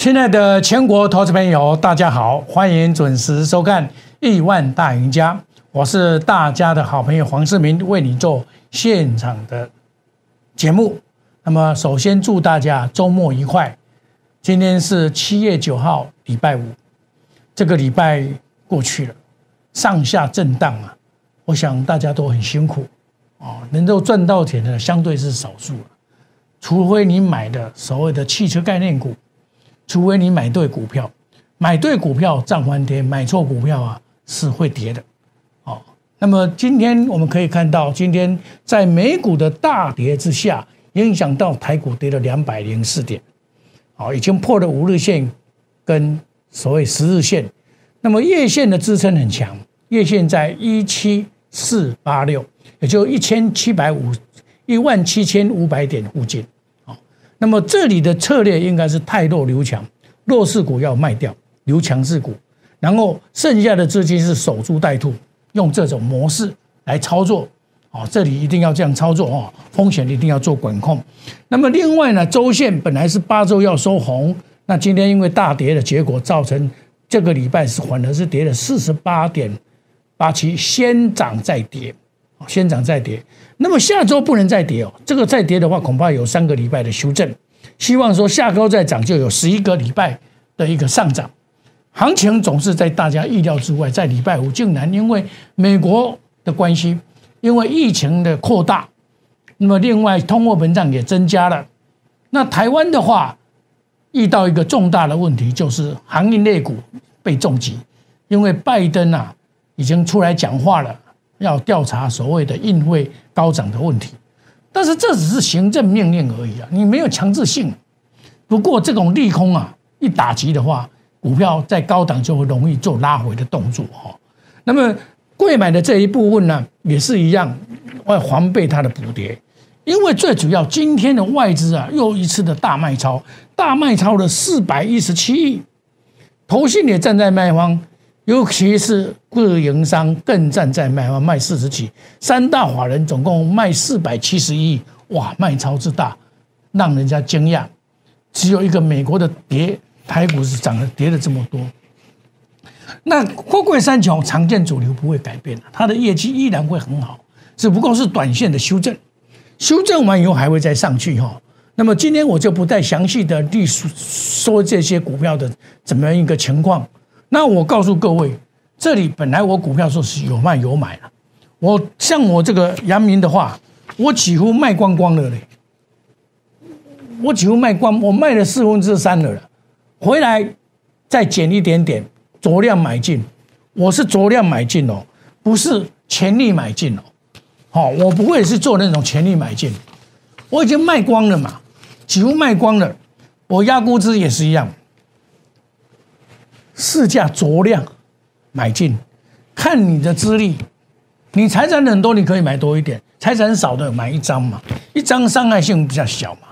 亲爱的全国投资朋友，大家好，欢迎准时收看《亿万大赢家》，我是大家的好朋友黄世明，为你做现场的节目。那么，首先祝大家周末愉快。今天是七月九号，礼拜五，这个礼拜过去了，上下震荡啊，我想大家都很辛苦啊，能够赚到钱的相对是少数了，除非你买的所谓的汽车概念股。除非你买对股票，买对股票涨翻天，买错股票啊是会跌的。哦，那么今天我们可以看到，今天在美股的大跌之下，影响到台股跌了两百零四点，哦，已经破了五日线跟所谓十日线。那么月线的支撑很强，月线在一七四八六，也就一千七百五一万七千五百点附近。那么这里的策略应该是太弱留强，弱势股要卖掉，留强势股，然后剩下的资金是守株待兔，用这种模式来操作。哦，这里一定要这样操作哦，风险一定要做管控。那么另外呢，周线本来是八周要收红，那今天因为大跌的结果，造成这个礼拜是反而是跌了四十八点八七，先涨再跌。先涨再跌，那么下周不能再跌哦。这个再跌的话，恐怕有三个礼拜的修正。希望说下周再涨，就有十一个礼拜的一个上涨。行情总是在大家意料之外，在礼拜五竟然因为美国的关系，因为疫情的扩大，那么另外通货膨胀也增加了。那台湾的话遇到一个重大的问题，就是行业类股被重击，因为拜登啊已经出来讲话了。要调查所谓的运费高涨的问题，但是这只是行政命令而已啊，你没有强制性。不过这种利空啊，一打击的话，股票在高档就会容易做拉回的动作哈。那么贵买的这一部分呢，也是一样，要防备它的补跌，因为最主要今天的外资啊，又一次的大卖超，大卖超了四百一十七亿，投信也站在卖方。尤其是各营商更站在卖方卖四十几，三大法人总共卖四百七十亿，哇，卖超之大，让人家惊讶。只有一个美国的跌，台股是涨了跌了这么多。那货柜三雄常见主流不会改变，它的业绩依然会很好，只不过是短线的修正，修正完以后还会再上去哈。那么今天我就不再详细的历说这些股票的怎么样一个情况。那我告诉各位，这里本来我股票说是有卖有买了，我像我这个阳明的话，我几乎卖光光了嘞，我几乎卖光，我卖了四分之三了了，回来再减一点点，酌量买进，我是酌量买进哦，不是全力买进哦，好，我不会是做那种全力买进，我已经卖光了嘛，几乎卖光了，我压估值也是一样。市价酌量买进，看你的资历，你财产很多，你可以买多一点；财产少的买一张嘛，一张伤害性比较小嘛，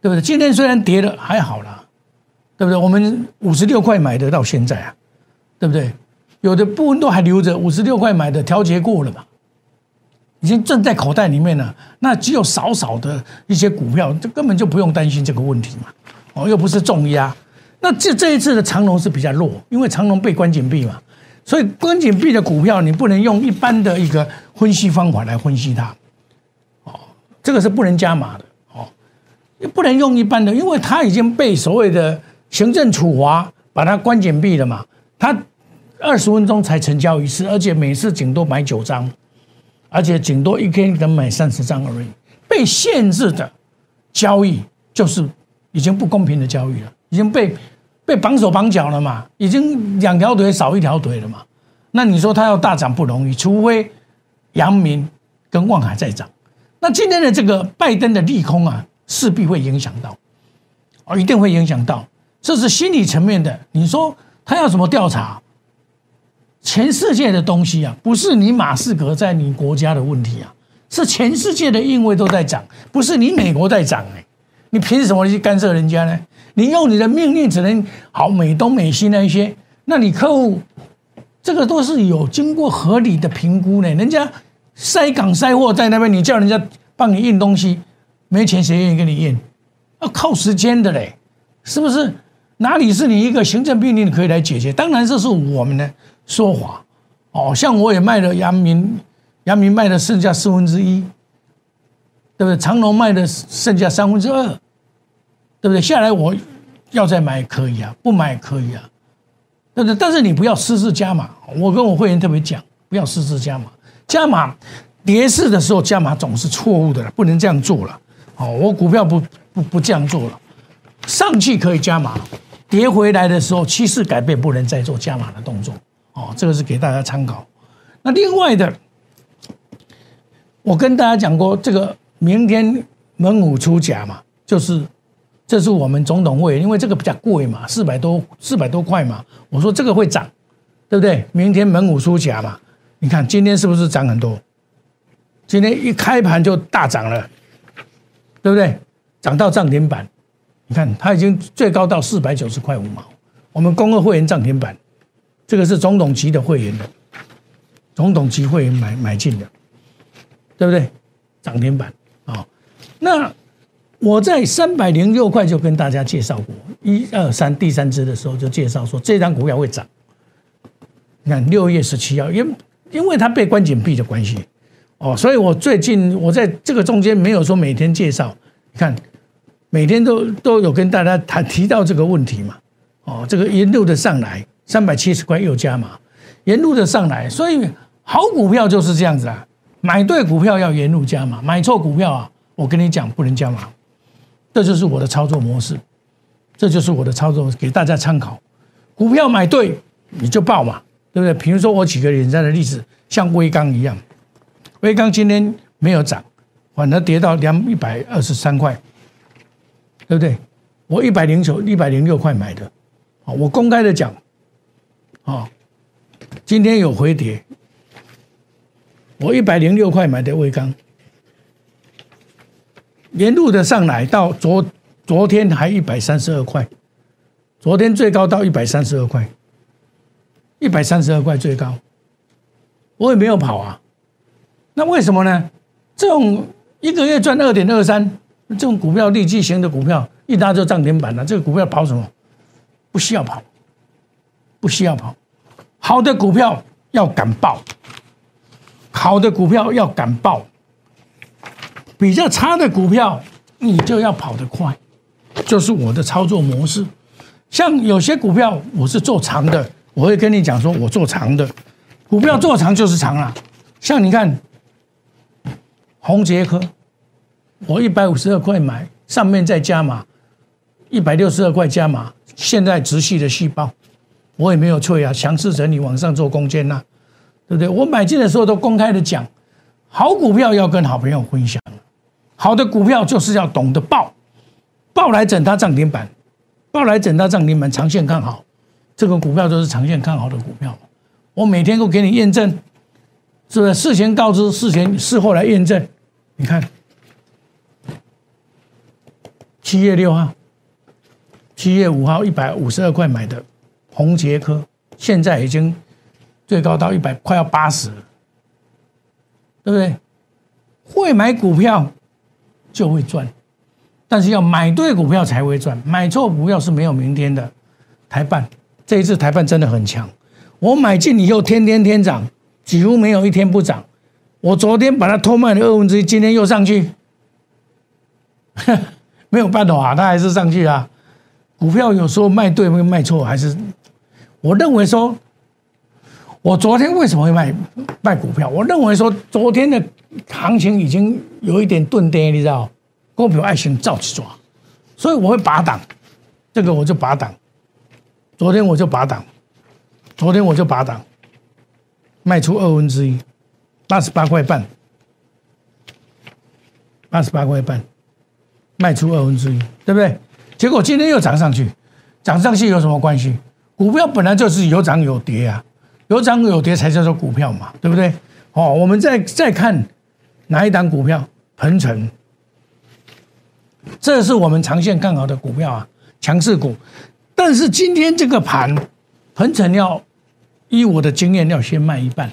对不对？今天虽然跌了，还好啦，对不对？我们五十六块买的到现在啊，对不对？有的部分都还留着，五十六块买的调节过了嘛，已经挣在口袋里面了。那只有少少的一些股票，这根本就不用担心这个问题嘛，哦，又不是重压。那这这一次的长龙是比较弱，因为长龙被关紧闭嘛，所以关紧闭的股票你不能用一般的一个分析方法来分析它，哦，这个是不能加码的哦，不能用一般的，因为它已经被所谓的行政处罚把它关紧闭了嘛，它二十分钟才成交一次，而且每次顶多买九张，而且顶多一天能买三十张而已，被限制的交易就是已经不公平的交易了，已经被。被绑手绑脚了嘛，已经两条腿少一条腿了嘛，那你说它要大涨不容易，除非阳明跟望海在涨。那今天的这个拜登的利空啊，势必会影响到，哦，一定会影响到，这是心理层面的。你说他要怎么调查？全世界的东西啊，不是你马士革在你国家的问题啊，是全世界的因为都在涨，不是你美国在涨哎，你凭什么去干涉人家呢？你用你的命令只能好美东美西那一些，那你客户这个都是有经过合理的评估呢。人家塞港塞货在那边，你叫人家帮你运东西，没钱谁愿意给你运？要靠时间的嘞，是不是？哪里是你一个行政命令可以来解决？当然这是我们的说法。哦，像我也卖了阳明，阳明卖的剩下四分之一，对不对？长隆卖的剩下三分之二，对不对？下来我要再买可以啊，不买可以啊，对不对？但是你不要私自加码。我跟我会员特别讲，不要私自加码，加码跌势的时候加码总是错误的，不能这样做了。哦，我股票不不不这样做了，上去可以加码。跌回来的时候，趋势改变不能再做加码的动作哦，这个是给大家参考。那另外的，我跟大家讲过，这个明天猛虎出甲嘛，就是这是我们总统会，因为这个比较贵嘛，四百多四百多块嘛，我说这个会涨，对不对？明天猛虎出甲嘛，你看今天是不是涨很多？今天一开盘就大涨了，对不对？涨到涨停板。你看，它已经最高到四百九十块五毛。我们公二会员涨停板，这个是总统级的会员的，总统级会员买买进的，对不对？涨停板啊！那我在三百零六块就跟大家介绍过，一二三第三支的时候就介绍说这张股票会涨。你看六月十七号，因因为它被关紧闭的关系哦，所以我最近我在这个中间没有说每天介绍，你看。每天都都有跟大家谈提到这个问题嘛，哦，这个沿路的上来三百七十块又加码，沿路的上来，所以好股票就是这样子啊，买对股票要沿路加码，买错股票啊，我跟你讲不能加码，这就是我的操作模式，这就是我的操作给大家参考，股票买对你就爆嘛，对不对？比如说我举个简单的例子，像微钢一样，微钢今天没有涨，反而跌到两一百二十三块。对不对？我一百零九、一百零六块买的，啊，我公开的讲，啊，今天有回跌，我一百零六块买的微钢，沿路的上来到昨昨天还一百三十二块，昨天最高到一百三十二块，一百三十二块最高，我也没有跑啊，那为什么呢？这种一个月赚二点二三。这种股票利基型的股票一拉就涨停板了，这个股票跑什么？不需要跑，不需要跑。好的股票要敢报，好的股票要敢报。比较差的股票你就要跑得快，就是我的操作模式。像有些股票我是做长的，我会跟你讲说，我做长的股票做长就是长啊。像你看，宏杰科。我一百五十二块买，上面再加码，一百六十二块加码，现在直系的细胞，我也没有错呀，强势整理往上做攻坚呐，对不对？我买进的时候都公开的讲，好股票要跟好朋友分享，好的股票就是要懂得报，报来整它涨停板，报来整它涨停板，长线看好，这个股票都是长线看好的股票，我每天都给你验证，是不是？事前告知，事前事后来验证，你看。七月六号，七月五号一百五十二块买的红杰科，现在已经最高到一百，快要八十了，对不对？会买股票就会赚，但是要买对股票才会赚，买错股票是没有明天的。台办这一次台办真的很强，我买进以后天天天涨，几乎没有一天不涨。我昨天把它偷卖了二分之一，今天又上去。没有办法，它还是上去啊。股票有时候卖对会卖错，还是我认为说，我昨天为什么会卖卖股票？我认为说，昨天的行情已经有一点钝跌，你知道，股票爱情照去抓，所以我会拔档，这个我就拔档。昨天我就拔档，昨天我就拔档，卖出二分之一，八十八块半，八十八块半。卖出二分之一，对不对？结果今天又涨上去，涨上去有什么关系？股票本来就是有涨有跌啊，有涨有跌才叫做股票嘛，对不对？哦，我们再再看哪一档股票，鹏程，这是我们长线看好的股票啊，强势股。但是今天这个盘，鹏程要依我的经验要先卖一半，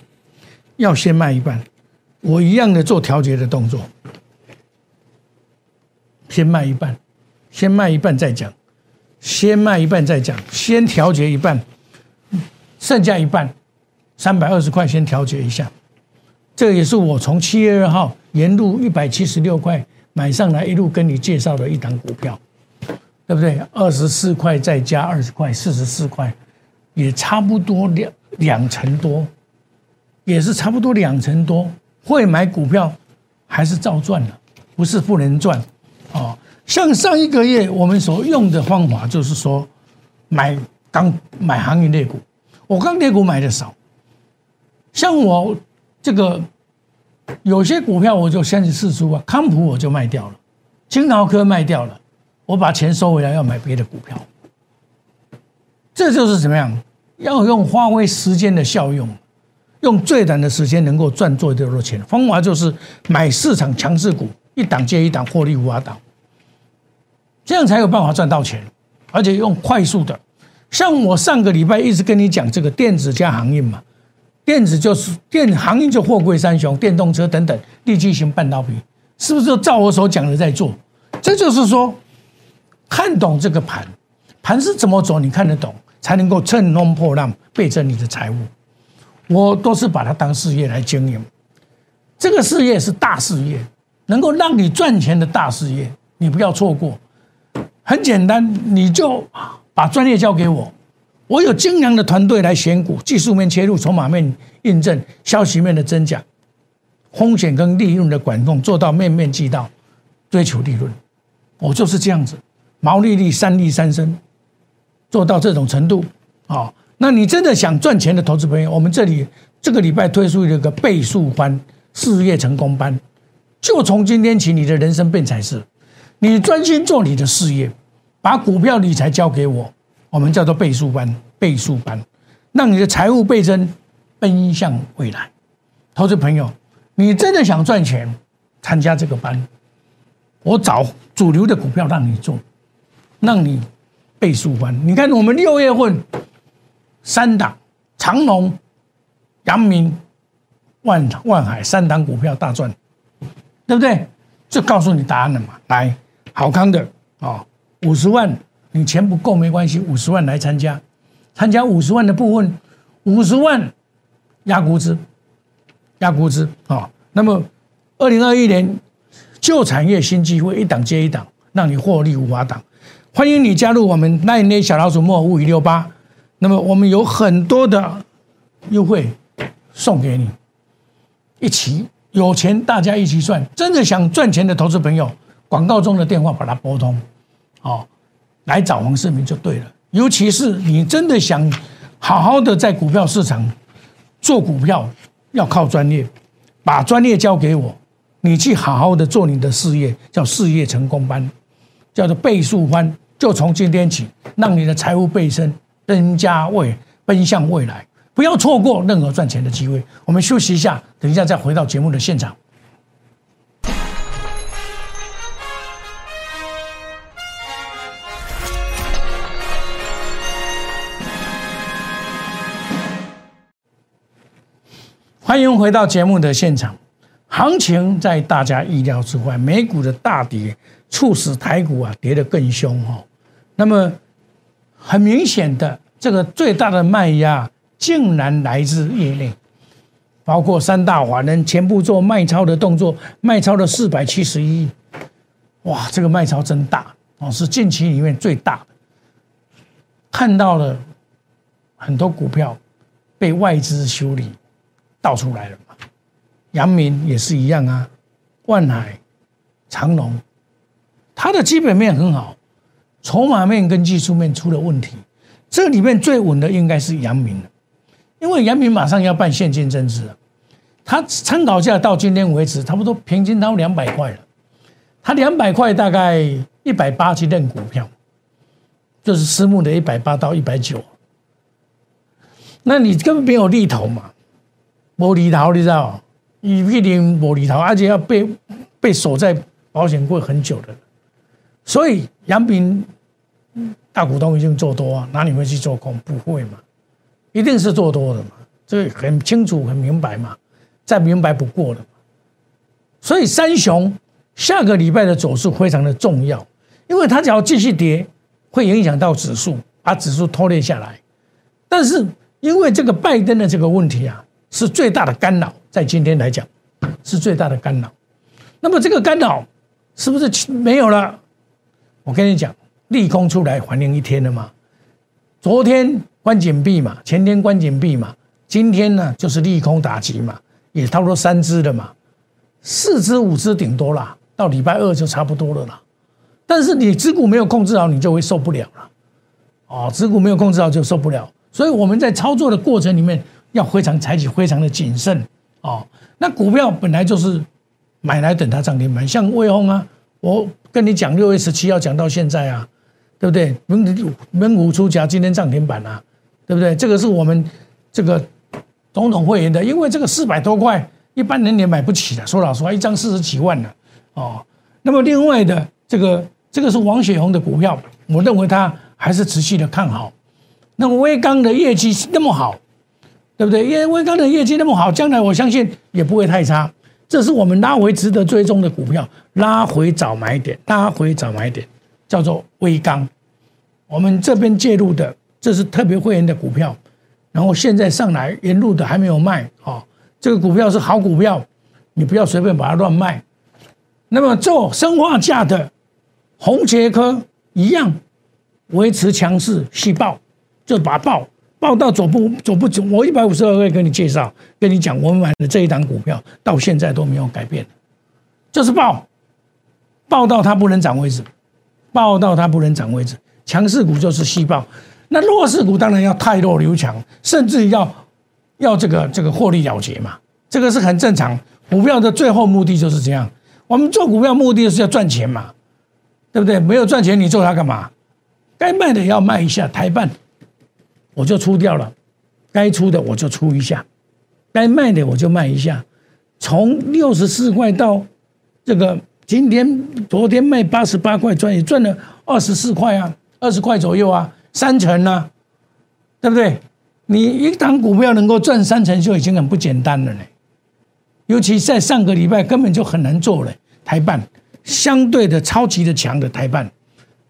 要先卖一半，我一样的做调节的动作。先卖一半，先卖一半再讲。先卖一半再讲，先调节一半，剩下一半三百二十块先调节一下。这也是我从七月二号沿路一百七十六块买上来，一路跟你介绍的一档股票，对不对？二十四块再加二十块，四十四块，也差不多两两成多，也是差不多两成多。会买股票还是照赚的，不是不能赚哦。像上一个月我们所用的方法，就是说买钢买行业类股，我钢铁股买的少。像我这个有些股票，我就先去试出啊，康普我就卖掉了，金豪科卖掉了，我把钱收回来要买别的股票。这就是怎么样？要用发挥时间的效用，用最短的时间能够赚最多的钱。方法就是买市场强势股，一档接一档，获利无法挡。这样才有办法赚到钱，而且用快速的。像我上个礼拜一直跟你讲这个电子加航运嘛，电子就是电航运就货柜三雄、电动车等等，立基型半导体，是不是就照我所讲的在做？这就是说，看懂这个盘，盘是怎么走，你看得懂，才能够乘风破浪，背着你的财务。我都是把它当事业来经营，这个事业是大事业，能够让你赚钱的大事业，你不要错过。很简单，你就把专业交给我，我有精良的团队来选股，技术面切入，筹码面印证，消息面的真假，风险跟利润的管控做到面面俱到，追求利润，我就是这样子，毛利率三利三升，做到这种程度啊。那你真的想赚钱的投资朋友，我们这里这个礼拜推出一个倍数班事业成功班，就从今天起，你的人生变彩色。你专心做你的事业，把股票理财交给我，我们叫做倍数班，倍数班，让你的财务倍增，奔向未来。投资朋友，你真的想赚钱，参加这个班，我找主流的股票让你做，让你倍数班。你看我们六月份三档长隆、阳明、万万海三档股票大赚，对不对？就告诉你答案了嘛，来。好康的啊，五十万，你钱不够没关系，五十万来参加，参加五十万的部分，五十万压估值，压估值啊。那么，二零二一年旧产业新机会一档接一档，让你获利无法挡。欢迎你加入我们那一年小老鼠莫五五六八，那么我们有很多的优惠送给你，一起有钱大家一起赚，真的想赚钱的投资朋友。广告中的电话把它拨通，哦，来找黄世明就对了。尤其是你真的想好好的在股票市场做股票，要靠专业，把专业交给我，你去好好的做你的事业，叫事业成功班，叫做倍数班，就从今天起，让你的财务倍增，增加未奔向未来，不要错过任何赚钱的机会。我们休息一下，等一下再回到节目的现场。欢迎回到节目的现场。行情在大家意料之外，美股的大跌促使台股啊跌得更凶哈。那么很明显的，这个最大的卖压竟然来自业内，包括三大华人全部做卖超的动作，卖超了四百七十亿。哇，这个卖超真大哦，是近期里面最大的。看到了很多股票被外资修理。倒出来了嘛？阳明也是一样啊，万海、长隆，它的基本面很好，筹码面跟技术面出了问题。这里面最稳的应该是阳明了，因为阳明马上要办现金增资了，它参考价到今天为止差不多平均到两百块了，它两百块大概一百八去认股票，就是私募的一百八到一百九，那你根本没有利头嘛。无厘头，你知道？一定无厘头，而且要被被锁在保险柜很久的。所以杨炳大股东已经做多啊，哪里会去做空？不会嘛，一定是做多的嘛，这个很清楚、很明白嘛，再明白不过了嘛。所以三雄下个礼拜的走势非常的重要，因为它只要继续跌，会影响到指数，把指数拖累下来。但是因为这个拜登的这个问题啊，是最大的干扰，在今天来讲是最大的干扰。那么这个干扰是不是没有了？我跟你讲，利空出来反应一天了嘛？昨天关紧闭嘛，前天关紧闭嘛，今天呢就是利空打击嘛，也差不多三只了嘛，四只五只顶多啦，到礼拜二就差不多了啦。但是你持股没有控制好，你就会受不了了。哦，持股没有控制好就受不了，所以我们在操作的过程里面要非常采取非常的谨慎哦。那股票本来就是买来等它涨停板，像威宏啊，我跟你讲六月十七要讲到现在啊，对不对？门门股出价，今天涨停板啊，对不对？这个是我们这个总统会员的，因为这个四百多块，一般人也买不起的。说老实话，一张四十几万呢，哦。那么另外的这个。这个是王雪红的股票，我认为它还是持续的看好。那么威刚的业绩那么好，对不对？因为威刚的业绩那么好，将来我相信也不会太差。这是我们拉回值得追踪的股票，拉回早买点，拉回早买点，叫做威刚。我们这边介入的，这是特别会员的股票，然后现在上来沿路的还没有卖啊。这个股票是好股票，你不要随便把它乱卖。那么做生化价的。红杰科一样维持强势，细爆就把爆报到走不走不走。我一百五十二会跟你介绍，跟你讲，我们买的这一档股票到现在都没有改变，就是报报到它不能涨为止，报到它不能涨为止。强势股就是细报，那弱势股当然要太弱留强，甚至要要这个这个获利了结嘛，这个是很正常。股票的最后目的就是这样，我们做股票目的是要赚钱嘛。对不对？没有赚钱，你做它干嘛？该卖的要卖一下，台办我就出掉了，该出的我就出一下，该卖的我就卖一下。从六十四块到这个今天、昨天卖八十八块赚，也赚了二十四块啊，二十块左右啊，三成啊，对不对？你一档股票能够赚三成，就已经很不简单了呢。尤其在上个礼拜根本就很难做了，台办。相对的超级的强的台办，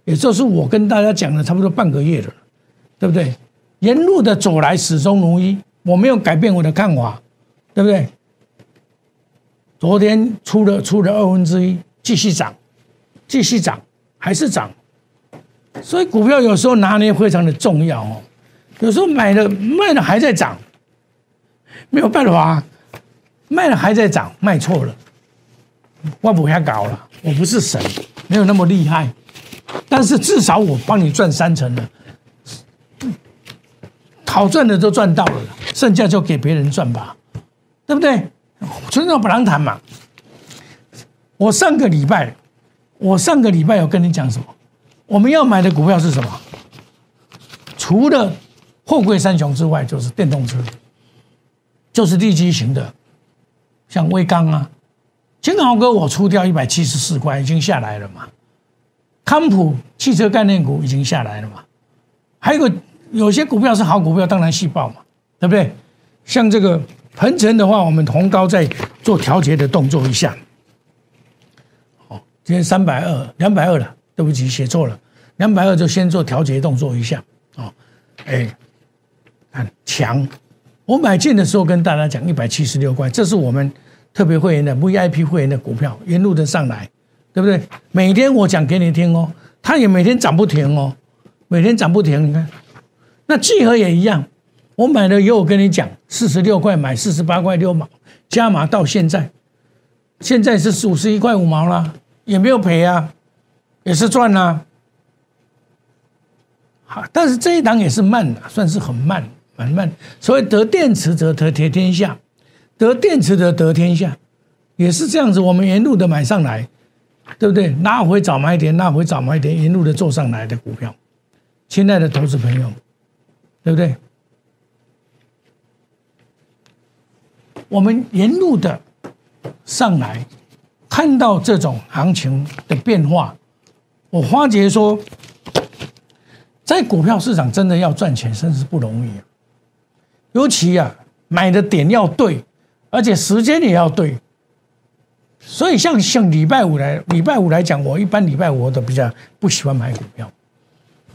也就是我跟大家讲了差不多半个月了，对不对？沿路的走来始终如一，我没有改变我的看法，对不对？昨天出了出了二分之一，继续涨，继续涨，还是涨。所以股票有时候拿捏非常的重要哦。有时候买了卖了还在涨，没有办法，卖了还在涨，卖错了。我不要搞了，我不是神，没有那么厉害，但是至少我帮你赚三成了，好赚的都赚到了，剩下就给别人赚吧，对不对？存到不能谈嘛。我上个礼拜，我上个礼拜有跟你讲什么？我们要买的股票是什么？除了货柜三雄之外，就是电动车，就是地基型的，像威刚啊。金豪哥，我出掉一百七十四块，已经下来了嘛？康普汽车概念股已经下来了嘛？还有个有些股票是好股票，当然细报嘛，对不对？像这个鹏程的话，我们红高在做调节的动作一下。好，今天三百二，两百二了，对不起，写错了，两百二就先做调节动作一下。哦，哎，看强，我买进的时候跟大家讲一百七十六块，这是我们。特别会员的 VIP 会员的股票沿路的上来，对不对？每天我讲给你听哦，它也每天涨不停哦，每天涨不停。你看，那聚合也一样，我买了以后我跟你讲，四十六块买，四十八块六毛，加码到现在，现在是五十一块五毛了，也没有赔啊，也是赚啊。好，但是这一档也是慢的，算是很慢，蛮慢。所谓得电池者得天下。得电池的得天下，也是这样子。我们沿路的买上来，对不对？拿回早买点，拿回早买点，沿路的做上来的股票，亲爱的投资朋友，对不对？我们沿路的上来，看到这种行情的变化，我发觉说，在股票市场真的要赚钱，真是不容易啊。尤其啊，买的点要对。而且时间也要对，所以像像礼拜五来礼拜五来讲，我一般礼拜五我都比较不喜欢买股票，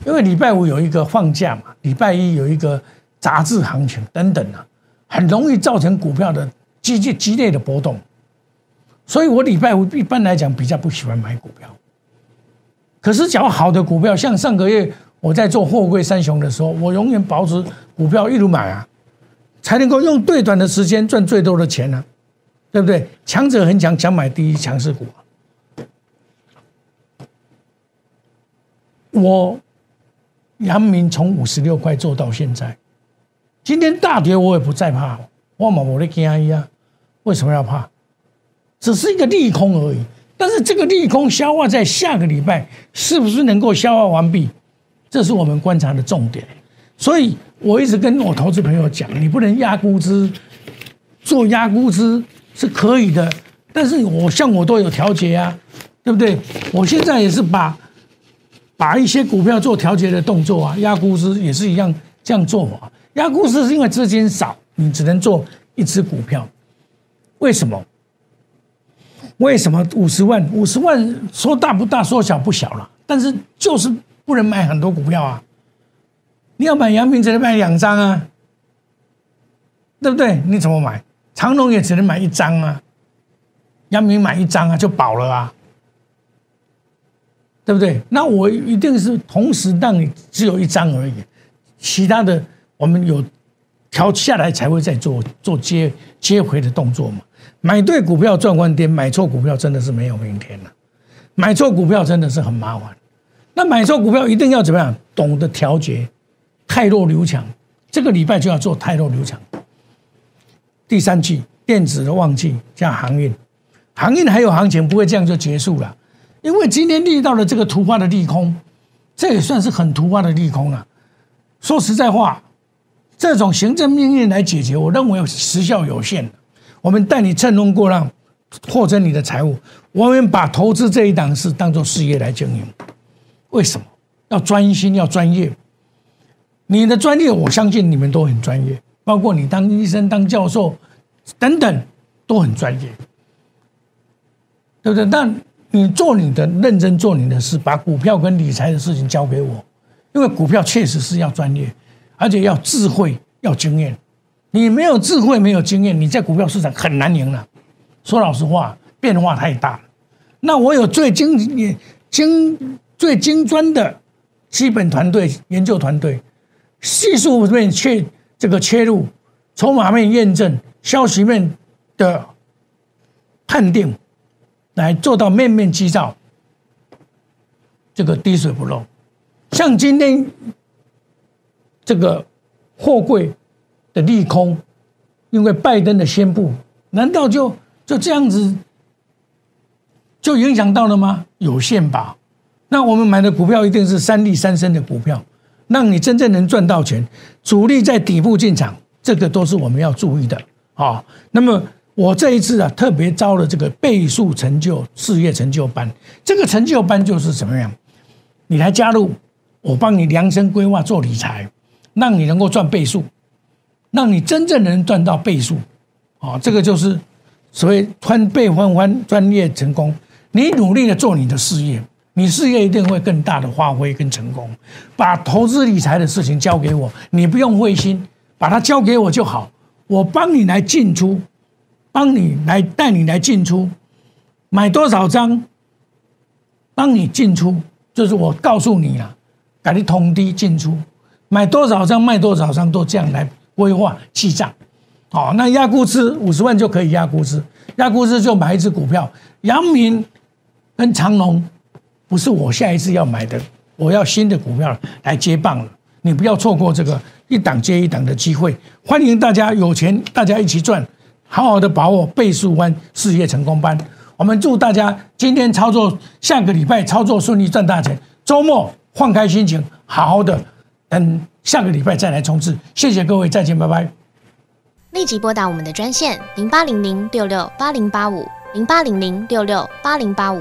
因为礼拜五有一个放假嘛，礼拜一有一个杂志行情等等啊，很容易造成股票的激激激烈的波动。所以我礼拜五一般来讲比较不喜欢买股票。可是，只要好的股票，像上个月我在做货柜三雄的时候，我永远保持股票一路买啊，才能够用最短的时间赚最多的钱呢，对不对？强者恒强，强买第一强势股。我阳明从五十六块做到现在，今天大跌我也不再怕，我嘛我的惊一啊，为什么要怕？只是一个利空而已。但是这个利空消化在下个礼拜是不是能够消化完毕？这是我们观察的重点。所以我一直跟我投资朋友讲，你不能压估值，做压估值是可以的，但是我像我都有调节啊，对不对？我现在也是把把一些股票做调节的动作啊，压估值也是一样这样做法。压估值是因为资金少，你只能做一只股票，为什么？为什么五十万？五十万说大不大，说小不小了。但是就是不能买很多股票啊！你要买阳明只能买两张啊，对不对？你怎么买？长隆也只能买一张啊，阳明买一张啊就饱了啊，对不对？那我一定是同时让你只有一张而已，其他的我们有调下来才会再做做接接回的动作嘛。买对股票赚翻天，买错股票真的是没有明天了。买错股票真的是很麻烦。那买错股票一定要怎么样？懂得调节，太弱留强。这个礼拜就要做太弱留强。第三季电子的旺季加航运，航运还有行情，不会这样就结束了。因为今天遇到了这个突发的利空，这也算是很突发的利空了。说实在话，这种行政命令来解决，我认为时效有限。我们带你乘风过浪，扩增你的财务。我们把投资这一档事当做事业来经营。为什么要专心要专业？你的专业，我相信你们都很专业，包括你当医生、当教授等等都很专业，对不对？但你做你的，认真做你的事，把股票跟理财的事情交给我，因为股票确实是要专业，而且要智慧，要经验。你没有智慧，没有经验，你在股票市场很难赢了。说老实话，变化太大。那我有最精精最精专的基本团队、研究团队，技术面切这个切入，筹码面验证，消息面的判定，来做到面面俱到，这个滴水不漏。像今天这个货柜。的利空，因为拜登的宣布，难道就就这样子就影响到了吗？有限吧。那我们买的股票一定是三利三升的股票，让你真正能赚到钱。主力在底部进场，这个都是我们要注意的啊。那么我这一次啊，特别招了这个倍数成就事业成就班。这个成就班就是怎么样？你来加入，我帮你量身规划做理财，让你能够赚倍数。让你真正能赚到倍数，啊，这个就是所谓翻倍翻翻专业成功。你努力的做你的事业，你事业一定会更大的发挥跟成功。把投资理财的事情交给我，你不用灰心，把它交给我就好。我帮你来进出，帮你来带你来进出，买多少张，帮你进出，就是我告诉你啊，给你通低进出，买多少张卖多少张，都这样来。规划记账，好，那压估值五十万就可以压估值，压估值就买一只股票，阳明跟长隆，不是我下一次要买的，我要新的股票来接棒了，你不要错过这个一档接一档的机会，欢迎大家有钱大家一起赚，好好的把握倍数湾事业成功班，我们祝大家今天操作，下个礼拜操作顺利赚大钱，周末放开心情，好好的等。下个礼拜再来冲刺，谢谢各位，再见，拜拜。立即拨打我们的专线零八零零六六八零八五零八零零六六八零八五